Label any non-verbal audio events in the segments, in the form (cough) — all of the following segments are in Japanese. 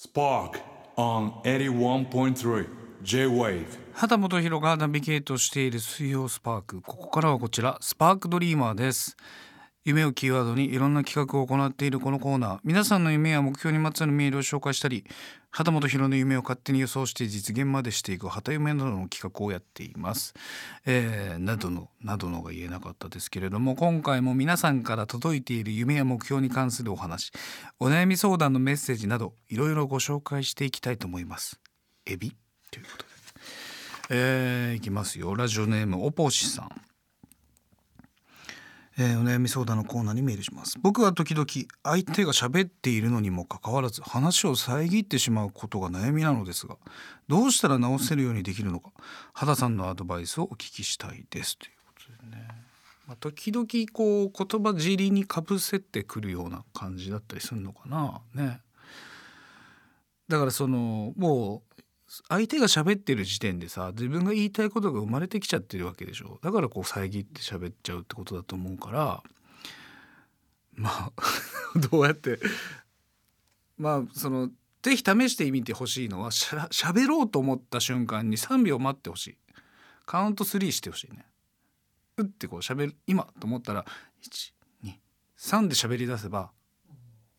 Spark on 81.3 J-Wave. 畑本博がナビゲートしている水曜スパークここからはこちらスパークドリーマーです。夢をキーワードにいろんな企画を行っているこのコーナー。皆さんの夢や目標にまつわるメールを紹介したり畑本博の夢を勝手に予想して実現までしていく畑夢などの企画をやっています、えーなどのなどのが言えなかったですけれども今回も皆さんから届いている夢や目標に関するお話お悩み相談のメッセージなどいろいろご紹介していきたいと思います。エビ？ということで。えーいきますよ。ラジオネームおぽしさん。えーお悩み相談のコーナーにメールします。僕は時々相手が喋っているのにもかかわらず話を遮ってしまうことが悩みなのですがどうしたら直せるようにできるのか。畑さんのアドバイスをお聞きしたいです。ということでね、まあ、時々こう言葉尻にかぶせてくるような感じだったりするのかな。ね。だからそのもう相手が喋ってる時点でさ自分が言いたいことが生まれてきちゃってるわけでしょ。だからこう遮って喋っちゃうってことだと思うからまあ (laughs) どうやってまあそのぜひ試してみてほしいのはしゃ喋ろうと思った瞬間に3秒待ってほしい。カウント3してほしいね。うってこう喋る今と思ったら123で喋り出せば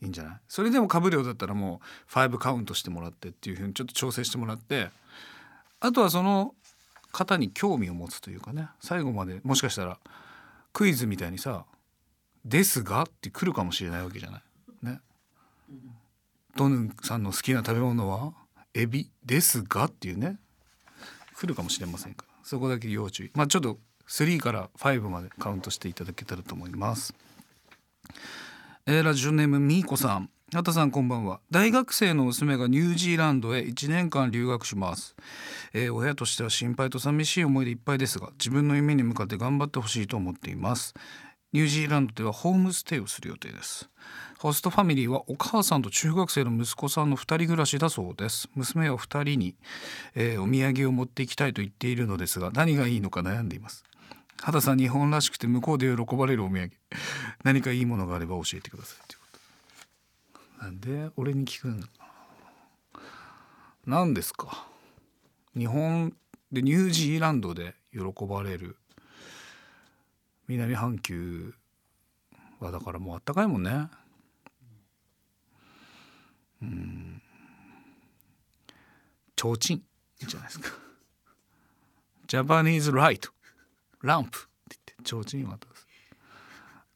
いいんじゃない？それでもかぶるようだったらもう5カウントしてもらってっていうふうにちょっと調整してもらってあとはその方に興味を持つというかね最後までもしかしたらクイズみたいにさ「ですが?」って来るかもしれないわけじゃない？ね。ドヌンさんの好きな食べ物は？エビ？ですがっていうね来るかもしれませんか？らそこだけ要注意まあちょっと3から5までカウントしていただけたらと思います。えーラジオネームみーこさん。畑さんこんばんは。大学生の娘がニュージーランドへ1年間留学します、えー親としては心配と寂しい思いでいっぱいですが自分の夢に向かって頑張ってほしいと思っています。ニュージーランドではホームステイをする予定です。ホストファミリーはお母さんと中学生の息子さんの2人暮らしだそうです。娘は2人に、えーお土産を持っていきたいと言っているのですが何がいいのか悩んでいます。畑さん日本らしくて向こうで喜ばれるお土産。何かいいものがあれば教えてくださいということ。なんで俺に聞くんだ何ですか。日本でニュージーランドで喜ばれる。南半球はだからもうあったかいもんね。うん。提灯いいじゃないですか。ジャパニーズライトランプって言って提灯を渡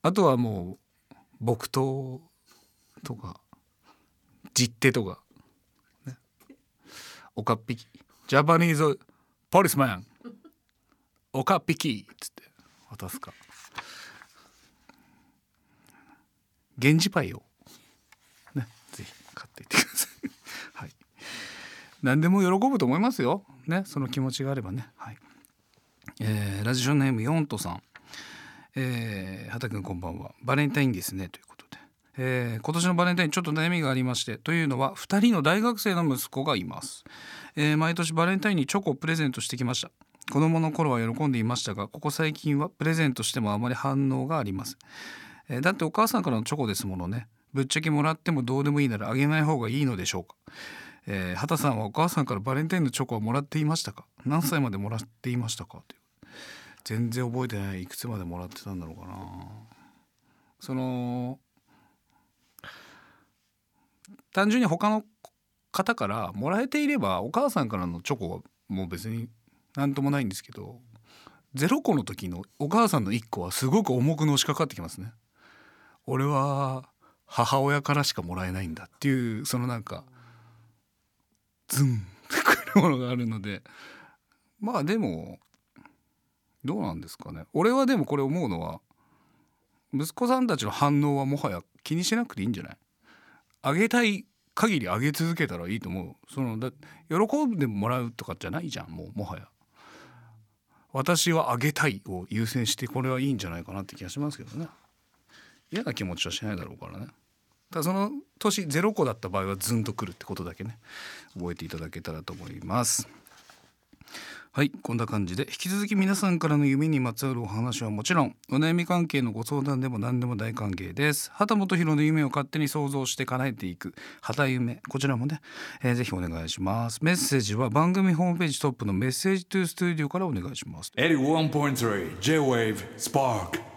あとはもう木刀とか実手とか、ね、おかっぴき。ジャパニーズポリスマンおかっぴき。っつって渡すか。源氏パイを。ねぜひ買っていってください。(laughs) はい。何でも喜ぶと思いますよ。ねその気持ちがあればね。はい。えーラジオネームヨントさん。えー、畑君こんばんは。バレンタインですねということで、えー今年のバレンタインちょっと悩みがありましてというのは2人の大学生の息子がいます、えー毎年バレンタインにチョコをプレゼントしてきました。子供の頃は喜んでいましたがここ最近はプレゼントしてもあまり反応があります、えーだってお母さんからのチョコですものね。ぶっちゃけもらってもどうでもいいならあげない方がいいのでしょうか。えー畑さんはお母さんからバレンタインのチョコをもらっていましたか？何歳までもらっていましたか？という全然覚えてないいくつまでもらってたんだろうかなその単純に他の方からもらえていればお母さんからのチョコはもう別に何ともないんですけど0個の時のお母さんの1個はすごく重くのしかかってきますね。俺は母親からしかもらえないんだっていうそのなんかズンってくるものがあるのでまあでもどうなんですかね。俺はでもこれ思うのは息子さんたちの反応はもはや気にしなくていいんじゃない？あげたい限りあげ続けたらいいと思う。そのだ喜んでもらうとかじゃないじゃんもうもはや。私はあげたいを優先してこれはいいんじゃないかなって気がしますけどね。嫌な気持ちはしないだろうからね。ただその年0個だった場合はズンとくるってことだけね。覚えていただけたらと思います。はいこんな感じで引き続き皆さんからの夢にまつわるお話はもちろんお悩み関係のご相談でも何でも大歓迎です。畑本博の夢を勝手に想像して叶えていく畑夢こちらもね、えー、ぜひお願いします。メッセージは番組ホームページトップのメッセージトゥースタジオからお願いします。81.3 J-Wave Spark